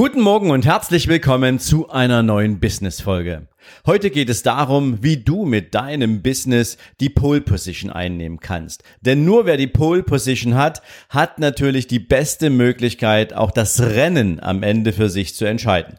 Guten Morgen und herzlich willkommen zu einer neuen Business-Folge. Heute geht es darum, wie du mit deinem Business die Pole Position einnehmen kannst. Denn nur wer die Pole Position hat, hat natürlich die beste Möglichkeit, auch das Rennen am Ende für sich zu entscheiden.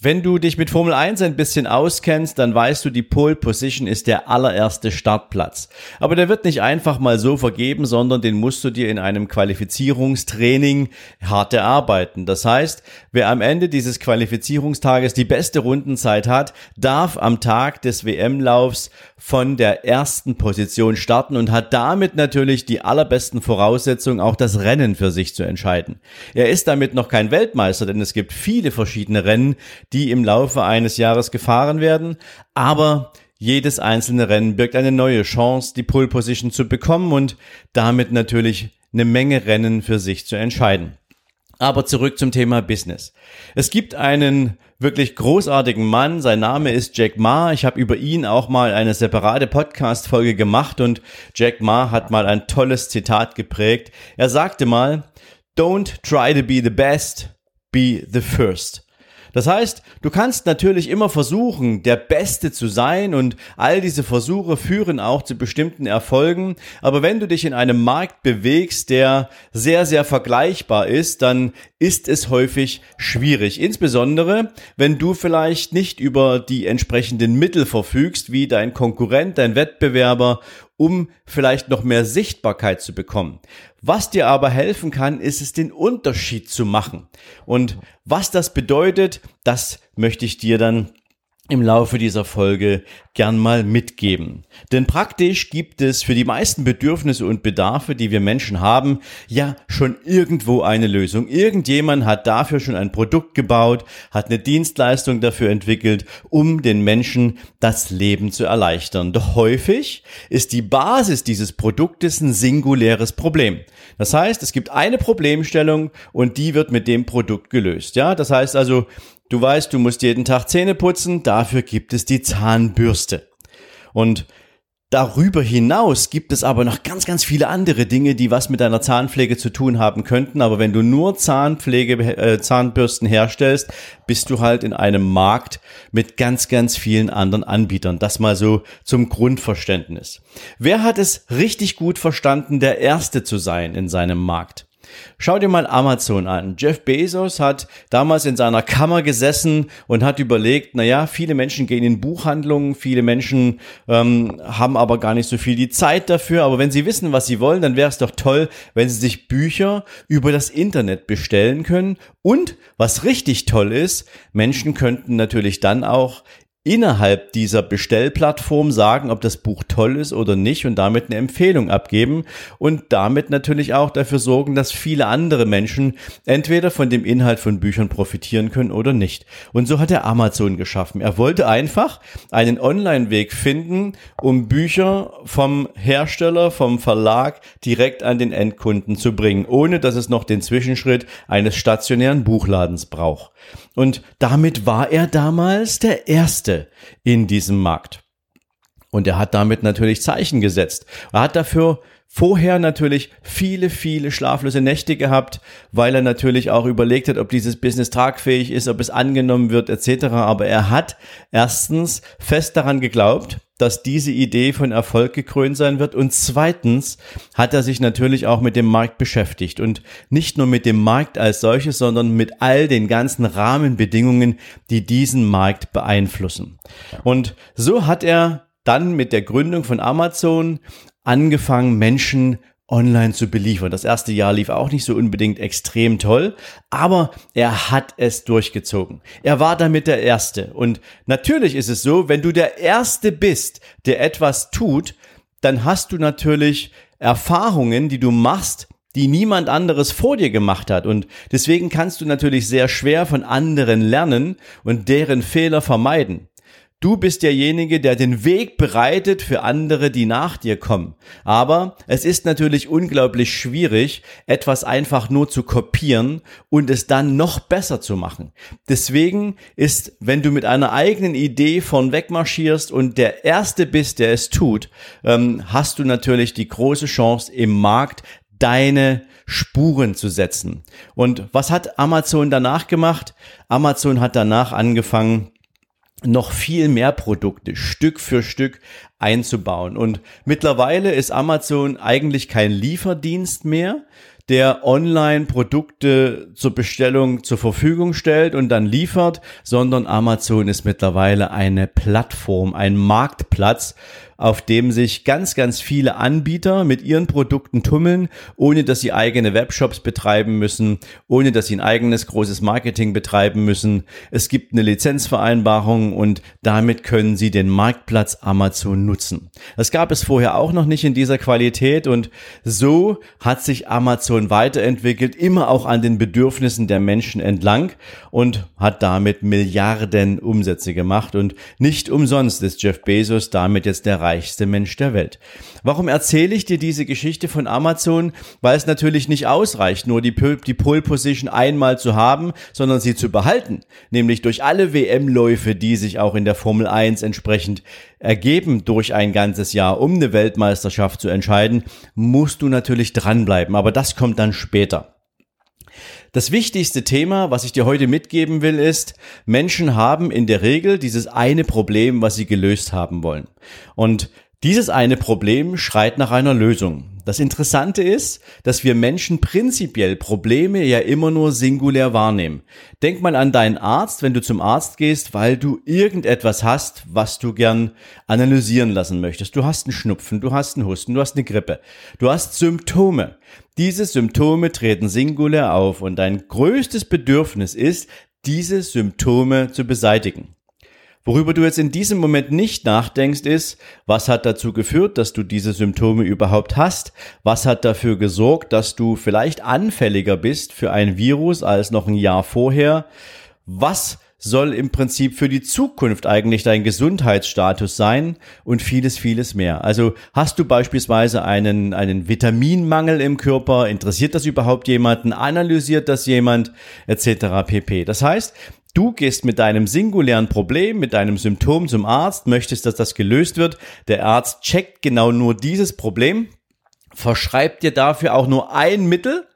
Wenn du dich mit Formel 1 ein bisschen auskennst, dann weißt du, die Pole Position ist der allererste Startplatz. Aber der wird nicht einfach mal so vergeben, sondern den musst du dir in einem Qualifizierungstraining hart erarbeiten. Das heißt, wer am Ende dieses Qualifizierungstages die beste Rundenzeit hat, darf am Tag des WM-Laufs von der ersten Position starten und hat damit natürlich die allerbesten Voraussetzungen, auch das Rennen für sich zu entscheiden. Er ist damit noch kein Weltmeister, denn es gibt viele verschiedene Rennen, die im Laufe eines Jahres gefahren werden, aber jedes einzelne Rennen birgt eine neue Chance, die Pole Position zu bekommen und damit natürlich eine Menge Rennen für sich zu entscheiden. Aber zurück zum Thema Business. Es gibt einen wirklich großartigen Mann, sein Name ist Jack Ma. Ich habe über ihn auch mal eine separate Podcast-Folge gemacht und Jack Ma hat mal ein tolles Zitat geprägt. Er sagte mal, Don't try to be the best, be the first. Das heißt, du kannst natürlich immer versuchen, der Beste zu sein und all diese Versuche führen auch zu bestimmten Erfolgen. Aber wenn du dich in einem Markt bewegst, der sehr, sehr vergleichbar ist, dann ist es häufig schwierig. Insbesondere, wenn du vielleicht nicht über die entsprechenden Mittel verfügst, wie dein Konkurrent, dein Wettbewerber um vielleicht noch mehr Sichtbarkeit zu bekommen. Was dir aber helfen kann, ist es, den Unterschied zu machen. Und was das bedeutet, das möchte ich dir dann im Laufe dieser Folge gern mal mitgeben. Denn praktisch gibt es für die meisten Bedürfnisse und Bedarfe, die wir Menschen haben, ja schon irgendwo eine Lösung. Irgendjemand hat dafür schon ein Produkt gebaut, hat eine Dienstleistung dafür entwickelt, um den Menschen das Leben zu erleichtern. Doch häufig ist die Basis dieses Produktes ein singuläres Problem. Das heißt, es gibt eine Problemstellung und die wird mit dem Produkt gelöst. Ja, das heißt also, Du weißt, du musst jeden Tag Zähne putzen, dafür gibt es die Zahnbürste. Und Darüber hinaus gibt es aber noch ganz, ganz viele andere Dinge, die was mit deiner Zahnpflege zu tun haben könnten. Aber wenn du nur Zahnpflege, äh, Zahnbürsten herstellst, bist du halt in einem Markt mit ganz, ganz vielen anderen Anbietern. Das mal so zum Grundverständnis. Wer hat es richtig gut verstanden, der Erste zu sein in seinem Markt? Schau dir mal Amazon an. Jeff Bezos hat damals in seiner Kammer gesessen und hat überlegt, naja, viele Menschen gehen in Buchhandlungen, viele Menschen ähm, haben aber gar nicht so viel die Zeit dafür. Aber wenn sie wissen, was sie wollen, dann wäre es doch toll, wenn sie sich Bücher über das Internet bestellen können. Und was richtig toll ist, Menschen könnten natürlich dann auch innerhalb dieser Bestellplattform sagen, ob das Buch toll ist oder nicht und damit eine Empfehlung abgeben und damit natürlich auch dafür sorgen, dass viele andere Menschen entweder von dem Inhalt von Büchern profitieren können oder nicht. Und so hat er Amazon geschaffen. Er wollte einfach einen Online-Weg finden, um Bücher vom Hersteller, vom Verlag direkt an den Endkunden zu bringen, ohne dass es noch den Zwischenschritt eines stationären Buchladens braucht. Und damit war er damals der Erste in diesem Markt. Und er hat damit natürlich Zeichen gesetzt. Er hat dafür vorher natürlich viele, viele schlaflose Nächte gehabt, weil er natürlich auch überlegt hat, ob dieses Business tragfähig ist, ob es angenommen wird, etc. Aber er hat erstens fest daran geglaubt, dass diese Idee von Erfolg gekrönt sein wird. Und zweitens hat er sich natürlich auch mit dem Markt beschäftigt und nicht nur mit dem Markt als solches, sondern mit all den ganzen Rahmenbedingungen, die diesen Markt beeinflussen. Und so hat er dann mit der Gründung von Amazon angefangen, Menschen online zu beliefern. Das erste Jahr lief auch nicht so unbedingt extrem toll, aber er hat es durchgezogen. Er war damit der Erste. Und natürlich ist es so, wenn du der Erste bist, der etwas tut, dann hast du natürlich Erfahrungen, die du machst, die niemand anderes vor dir gemacht hat. Und deswegen kannst du natürlich sehr schwer von anderen lernen und deren Fehler vermeiden. Du bist derjenige, der den Weg bereitet für andere, die nach dir kommen. Aber es ist natürlich unglaublich schwierig, etwas einfach nur zu kopieren und es dann noch besser zu machen. Deswegen ist, wenn du mit einer eigenen Idee von wegmarschierst und der Erste bist, der es tut, ähm, hast du natürlich die große Chance im Markt deine Spuren zu setzen. Und was hat Amazon danach gemacht? Amazon hat danach angefangen, noch viel mehr Produkte Stück für Stück einzubauen. Und mittlerweile ist Amazon eigentlich kein Lieferdienst mehr, der Online-Produkte zur Bestellung zur Verfügung stellt und dann liefert, sondern Amazon ist mittlerweile eine Plattform, ein Marktplatz, auf dem sich ganz, ganz viele Anbieter mit ihren Produkten tummeln, ohne dass sie eigene Webshops betreiben müssen, ohne dass sie ein eigenes großes Marketing betreiben müssen. Es gibt eine Lizenzvereinbarung und damit können sie den Marktplatz Amazon nutzen. Das gab es vorher auch noch nicht in dieser Qualität und so hat sich Amazon weiterentwickelt, immer auch an den Bedürfnissen der Menschen entlang und hat damit Milliarden Umsätze gemacht und nicht umsonst ist Jeff Bezos damit jetzt der reichste Mensch der Welt. Warum erzähle ich dir diese Geschichte von Amazon? Weil es natürlich nicht ausreicht, nur die, die Pole Position einmal zu haben, sondern sie zu behalten. Nämlich durch alle WM-Läufe, die sich auch in der Formel 1 entsprechend ergeben durch ein ganzes Jahr, um eine Weltmeisterschaft zu entscheiden, musst du natürlich dranbleiben. Aber das kommt dann später. Das wichtigste Thema, was ich dir heute mitgeben will, ist, Menschen haben in der Regel dieses eine Problem, was sie gelöst haben wollen. Und dieses eine Problem schreit nach einer Lösung. Das Interessante ist, dass wir Menschen prinzipiell Probleme ja immer nur singulär wahrnehmen. Denk mal an deinen Arzt, wenn du zum Arzt gehst, weil du irgendetwas hast, was du gern analysieren lassen möchtest. Du hast einen Schnupfen, du hast einen Husten, du hast eine Grippe. Du hast Symptome. Diese Symptome treten singulär auf und dein größtes Bedürfnis ist, diese Symptome zu beseitigen. Worüber du jetzt in diesem Moment nicht nachdenkst, ist, was hat dazu geführt, dass du diese Symptome überhaupt hast? Was hat dafür gesorgt, dass du vielleicht anfälliger bist für ein Virus als noch ein Jahr vorher? Was soll im Prinzip für die Zukunft eigentlich dein Gesundheitsstatus sein und vieles, vieles mehr. Also hast du beispielsweise einen, einen Vitaminmangel im Körper, interessiert das überhaupt jemanden, analysiert das jemand, etc. pp. Das heißt, Du gehst mit deinem singulären Problem, mit deinem Symptom zum Arzt, möchtest, dass das gelöst wird. Der Arzt checkt genau nur dieses Problem, verschreibt dir dafür auch nur ein Mittel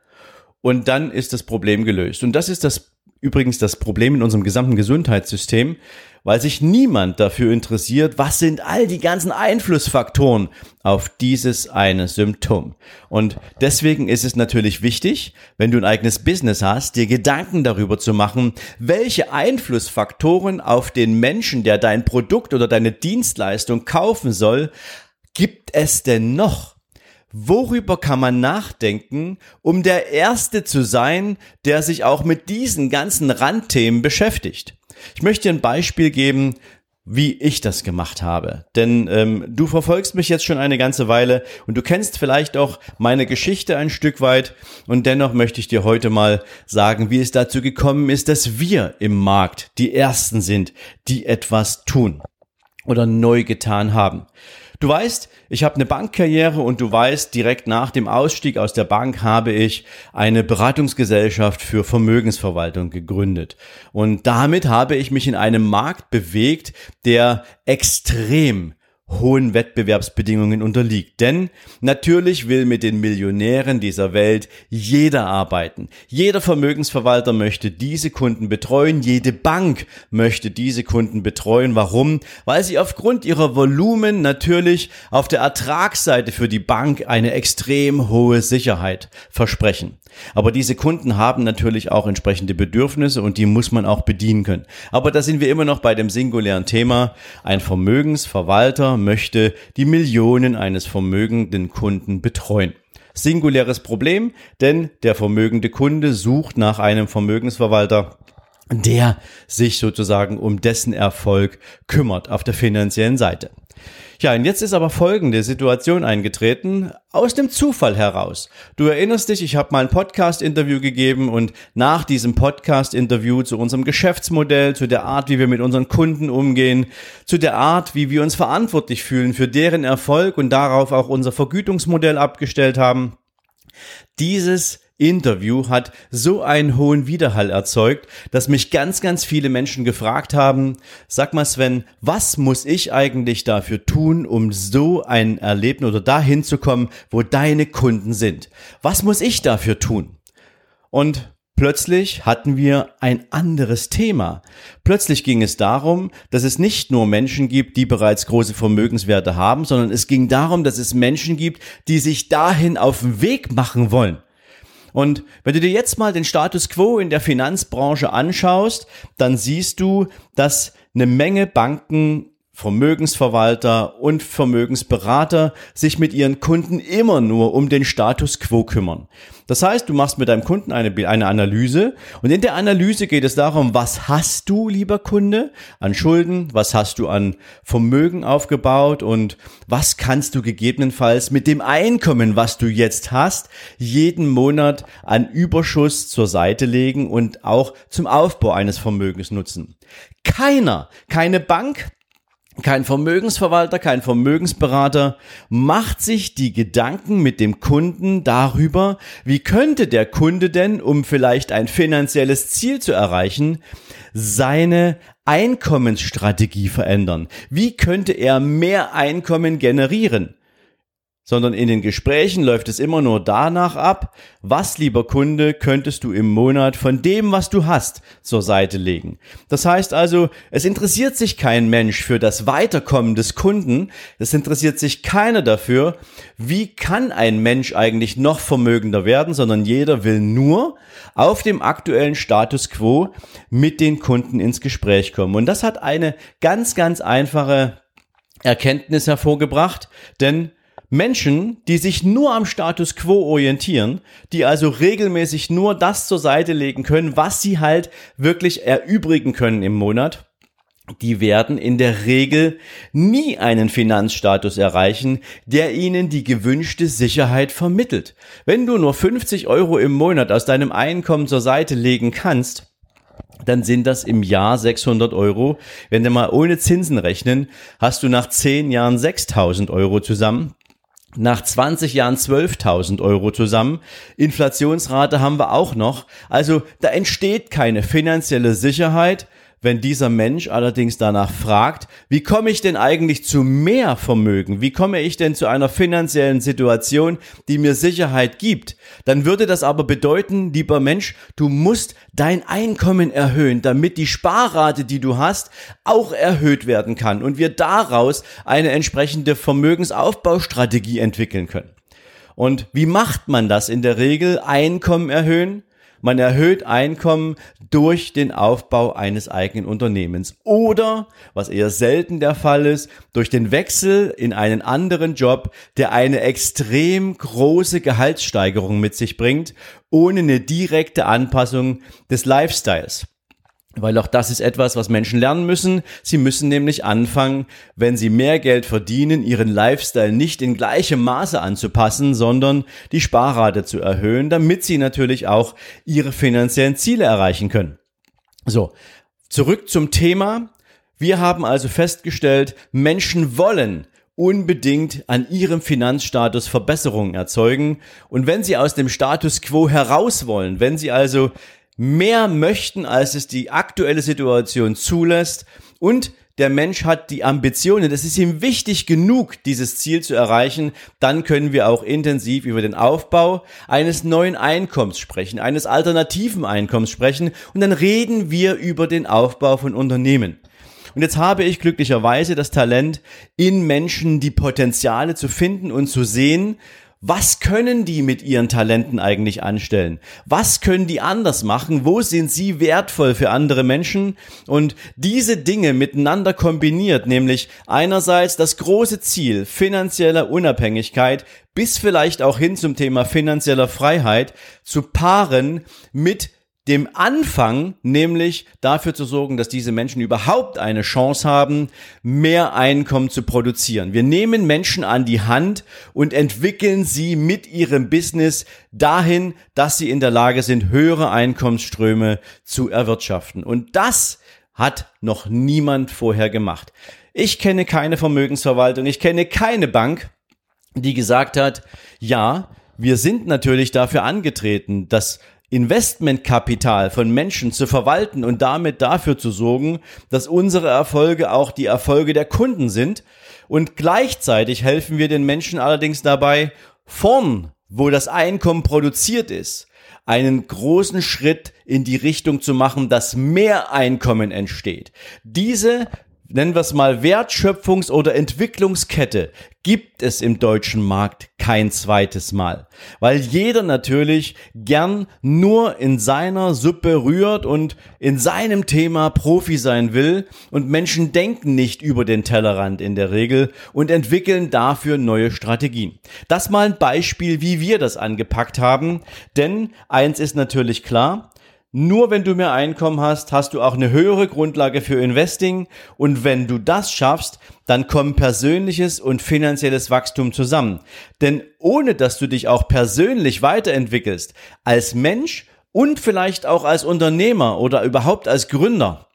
und dann ist das Problem gelöst. Und das ist das übrigens das Problem in unserem gesamten Gesundheitssystem weil sich niemand dafür interessiert, was sind all die ganzen Einflussfaktoren auf dieses eine Symptom. Und deswegen ist es natürlich wichtig, wenn du ein eigenes Business hast, dir Gedanken darüber zu machen, welche Einflussfaktoren auf den Menschen, der dein Produkt oder deine Dienstleistung kaufen soll, gibt es denn noch? Worüber kann man nachdenken, um der Erste zu sein, der sich auch mit diesen ganzen Randthemen beschäftigt? Ich möchte dir ein Beispiel geben, wie ich das gemacht habe. Denn ähm, du verfolgst mich jetzt schon eine ganze Weile und du kennst vielleicht auch meine Geschichte ein Stück weit. Und dennoch möchte ich dir heute mal sagen, wie es dazu gekommen ist, dass wir im Markt die Ersten sind, die etwas tun oder neu getan haben. Du weißt, ich habe eine Bankkarriere und du weißt, direkt nach dem Ausstieg aus der Bank habe ich eine Beratungsgesellschaft für Vermögensverwaltung gegründet. Und damit habe ich mich in einem Markt bewegt, der extrem hohen Wettbewerbsbedingungen unterliegt. Denn natürlich will mit den Millionären dieser Welt jeder arbeiten. Jeder Vermögensverwalter möchte diese Kunden betreuen, jede Bank möchte diese Kunden betreuen. Warum? Weil sie aufgrund ihrer Volumen natürlich auf der Ertragsseite für die Bank eine extrem hohe Sicherheit versprechen. Aber diese Kunden haben natürlich auch entsprechende Bedürfnisse und die muss man auch bedienen können. Aber da sind wir immer noch bei dem singulären Thema. Ein Vermögensverwalter möchte die Millionen eines vermögenden Kunden betreuen. Singuläres Problem, denn der vermögende Kunde sucht nach einem Vermögensverwalter, der sich sozusagen um dessen Erfolg kümmert auf der finanziellen Seite. Ja, und jetzt ist aber folgende Situation eingetreten, aus dem Zufall heraus. Du erinnerst dich, ich habe mal ein Podcast-Interview gegeben und nach diesem Podcast-Interview zu unserem Geschäftsmodell, zu der Art, wie wir mit unseren Kunden umgehen, zu der Art, wie wir uns verantwortlich fühlen für deren Erfolg und darauf auch unser Vergütungsmodell abgestellt haben. Dieses Interview hat so einen hohen Widerhall erzeugt, dass mich ganz, ganz viele Menschen gefragt haben, sag mal Sven, was muss ich eigentlich dafür tun, um so ein Erlebnis oder dahin zu kommen, wo deine Kunden sind? Was muss ich dafür tun? Und Plötzlich hatten wir ein anderes Thema. Plötzlich ging es darum, dass es nicht nur Menschen gibt, die bereits große Vermögenswerte haben, sondern es ging darum, dass es Menschen gibt, die sich dahin auf den Weg machen wollen. Und wenn du dir jetzt mal den Status quo in der Finanzbranche anschaust, dann siehst du, dass eine Menge Banken Vermögensverwalter und Vermögensberater sich mit ihren Kunden immer nur um den Status quo kümmern. Das heißt, du machst mit deinem Kunden eine, eine Analyse und in der Analyse geht es darum, was hast du, lieber Kunde, an Schulden, was hast du an Vermögen aufgebaut und was kannst du gegebenenfalls mit dem Einkommen, was du jetzt hast, jeden Monat an Überschuss zur Seite legen und auch zum Aufbau eines Vermögens nutzen. Keiner, keine Bank, kein Vermögensverwalter, kein Vermögensberater macht sich die Gedanken mit dem Kunden darüber, wie könnte der Kunde denn, um vielleicht ein finanzielles Ziel zu erreichen, seine Einkommensstrategie verändern? Wie könnte er mehr Einkommen generieren? Sondern in den Gesprächen läuft es immer nur danach ab, was, lieber Kunde, könntest du im Monat von dem, was du hast, zur Seite legen. Das heißt also, es interessiert sich kein Mensch für das Weiterkommen des Kunden, es interessiert sich keiner dafür, wie kann ein Mensch eigentlich noch vermögender werden, sondern jeder will nur auf dem aktuellen Status quo mit den Kunden ins Gespräch kommen. Und das hat eine ganz, ganz einfache Erkenntnis hervorgebracht, denn Menschen, die sich nur am Status quo orientieren, die also regelmäßig nur das zur Seite legen können, was sie halt wirklich erübrigen können im Monat, die werden in der Regel nie einen Finanzstatus erreichen, der ihnen die gewünschte Sicherheit vermittelt. Wenn du nur 50 Euro im Monat aus deinem Einkommen zur Seite legen kannst, dann sind das im Jahr 600 Euro. Wenn wir mal ohne Zinsen rechnen, hast du nach 10 Jahren 6000 Euro zusammen nach 20 Jahren 12.000 Euro zusammen. Inflationsrate haben wir auch noch. Also da entsteht keine finanzielle Sicherheit, wenn dieser Mensch allerdings danach fragt, wie komme ich denn eigentlich zu mehr Vermögen? Wie komme ich denn zu einer finanziellen Situation, die mir Sicherheit gibt? Dann würde das aber bedeuten, lieber Mensch, du musst dein Einkommen erhöhen, damit die Sparrate, die du hast, auch erhöht werden kann und wir daraus eine entsprechende Vermögensaufbaustrategie entwickeln können. Und wie macht man das in der Regel? Einkommen erhöhen, man erhöht Einkommen durch den Aufbau eines eigenen Unternehmens oder, was eher selten der Fall ist, durch den Wechsel in einen anderen Job, der eine extrem große Gehaltssteigerung mit sich bringt, ohne eine direkte Anpassung des Lifestyles. Weil auch das ist etwas, was Menschen lernen müssen. Sie müssen nämlich anfangen, wenn sie mehr Geld verdienen, ihren Lifestyle nicht in gleichem Maße anzupassen, sondern die Sparrate zu erhöhen, damit sie natürlich auch ihre finanziellen Ziele erreichen können. So, zurück zum Thema. Wir haben also festgestellt, Menschen wollen unbedingt an ihrem Finanzstatus Verbesserungen erzeugen. Und wenn sie aus dem Status quo heraus wollen, wenn sie also mehr möchten, als es die aktuelle Situation zulässt. Und der Mensch hat die Ambitionen, das ist ihm wichtig genug, dieses Ziel zu erreichen, dann können wir auch intensiv über den Aufbau eines neuen Einkommens sprechen, eines alternativen Einkommens sprechen. Und dann reden wir über den Aufbau von Unternehmen. Und jetzt habe ich glücklicherweise das Talent, in Menschen die Potenziale zu finden und zu sehen, was können die mit ihren Talenten eigentlich anstellen? Was können die anders machen? Wo sind sie wertvoll für andere Menschen? Und diese Dinge miteinander kombiniert, nämlich einerseits das große Ziel finanzieller Unabhängigkeit bis vielleicht auch hin zum Thema finanzieller Freiheit zu paaren mit dem Anfang nämlich dafür zu sorgen, dass diese Menschen überhaupt eine Chance haben, mehr Einkommen zu produzieren. Wir nehmen Menschen an die Hand und entwickeln sie mit ihrem Business dahin, dass sie in der Lage sind, höhere Einkommensströme zu erwirtschaften. Und das hat noch niemand vorher gemacht. Ich kenne keine Vermögensverwaltung, ich kenne keine Bank, die gesagt hat, ja, wir sind natürlich dafür angetreten, das Investmentkapital von Menschen zu verwalten und damit dafür zu sorgen, dass unsere Erfolge auch die Erfolge der Kunden sind. Und gleichzeitig helfen wir den Menschen allerdings dabei, vorn, wo das Einkommen produziert ist, einen großen Schritt in die Richtung zu machen, dass mehr Einkommen entsteht. Diese nennen wir es mal Wertschöpfungs- oder Entwicklungskette, gibt es im deutschen Markt kein zweites Mal. Weil jeder natürlich gern nur in seiner Suppe rührt und in seinem Thema Profi sein will und Menschen denken nicht über den Tellerrand in der Regel und entwickeln dafür neue Strategien. Das mal ein Beispiel, wie wir das angepackt haben, denn eins ist natürlich klar, nur wenn du mehr Einkommen hast, hast du auch eine höhere Grundlage für Investing. Und wenn du das schaffst, dann kommen persönliches und finanzielles Wachstum zusammen. Denn ohne dass du dich auch persönlich weiterentwickelst, als Mensch und vielleicht auch als Unternehmer oder überhaupt als Gründer,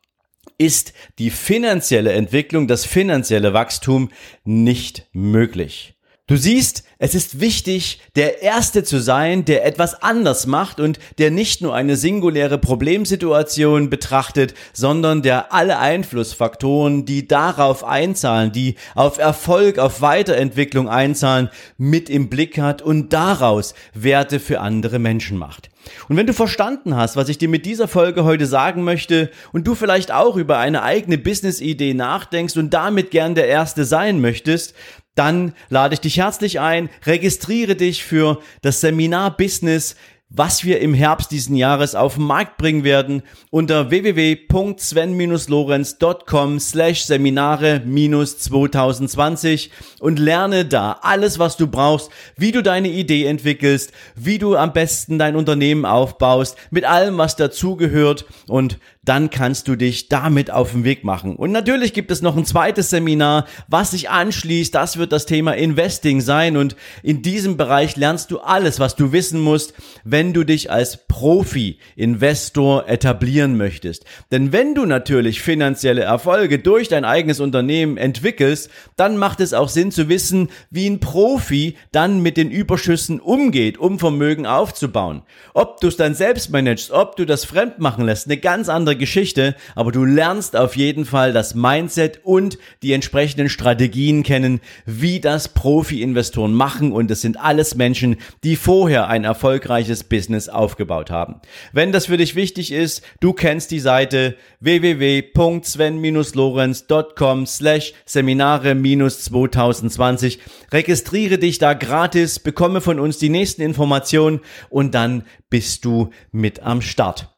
ist die finanzielle Entwicklung, das finanzielle Wachstum nicht möglich. Du siehst, es ist wichtig, der Erste zu sein, der etwas anders macht und der nicht nur eine singuläre Problemsituation betrachtet, sondern der alle Einflussfaktoren, die darauf einzahlen, die auf Erfolg, auf Weiterentwicklung einzahlen, mit im Blick hat und daraus Werte für andere Menschen macht. Und wenn du verstanden hast, was ich dir mit dieser Folge heute sagen möchte und du vielleicht auch über eine eigene Business-Idee nachdenkst und damit gern der Erste sein möchtest, dann lade ich dich herzlich ein, registriere dich für das Seminar Business was wir im Herbst diesen Jahres auf den Markt bringen werden unter www.sven-lorenz.com slash Seminare 2020 und lerne da alles, was du brauchst, wie du deine Idee entwickelst, wie du am besten dein Unternehmen aufbaust, mit allem, was dazugehört und dann kannst du dich damit auf den Weg machen. Und natürlich gibt es noch ein zweites Seminar, was sich anschließt. Das wird das Thema Investing sein. Und in diesem Bereich lernst du alles, was du wissen musst, wenn du dich als Profi-Investor etablieren möchtest. Denn wenn du natürlich finanzielle Erfolge durch dein eigenes Unternehmen entwickelst, dann macht es auch Sinn zu wissen, wie ein Profi dann mit den Überschüssen umgeht, um Vermögen aufzubauen. Ob du es dann selbst managst, ob du das fremd machen lässt, eine ganz andere Geschichte, aber du lernst auf jeden Fall das Mindset und die entsprechenden Strategien kennen, wie das Profi-Investoren machen und es sind alles Menschen, die vorher ein erfolgreiches Business aufgebaut haben. Wenn das für dich wichtig ist, du kennst die Seite www.sven-lorenz.com slash Seminare-2020. Registriere dich da gratis, bekomme von uns die nächsten Informationen und dann bist du mit am Start.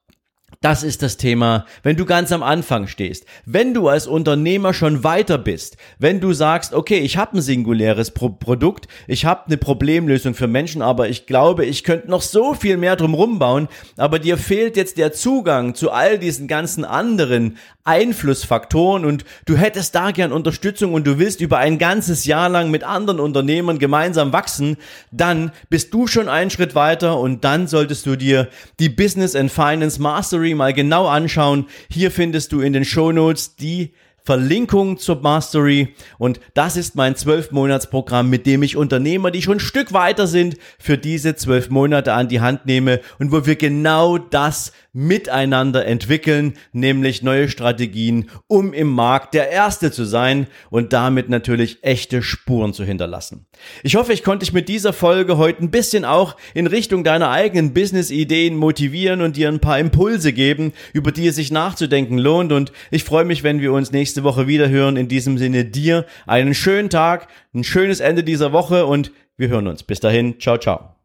Das ist das Thema, wenn du ganz am Anfang stehst. Wenn du als Unternehmer schon weiter bist, wenn du sagst, okay, ich habe ein singuläres Pro Produkt, ich habe eine Problemlösung für Menschen, aber ich glaube, ich könnte noch so viel mehr drumherum bauen, aber dir fehlt jetzt der Zugang zu all diesen ganzen anderen Einflussfaktoren und du hättest da gern Unterstützung und du willst über ein ganzes Jahr lang mit anderen Unternehmern gemeinsam wachsen, dann bist du schon einen Schritt weiter und dann solltest du dir die Business and Finance Mastery Mastery mal genau anschauen. Hier findest du in den Show Notes die Verlinkung zur Mastery und das ist mein 12-Monats-Programm, mit dem ich Unternehmer, die schon ein Stück weiter sind, für diese 12 Monate an die Hand nehme und wo wir genau das miteinander entwickeln, nämlich neue Strategien, um im Markt der Erste zu sein und damit natürlich echte Spuren zu hinterlassen. Ich hoffe, ich konnte dich mit dieser Folge heute ein bisschen auch in Richtung deiner eigenen Business-Ideen motivieren und dir ein paar Impulse geben, über die es sich nachzudenken lohnt und ich freue mich, wenn wir uns nächste Woche wieder hören. In diesem Sinne dir einen schönen Tag, ein schönes Ende dieser Woche und wir hören uns. Bis dahin, ciao, ciao.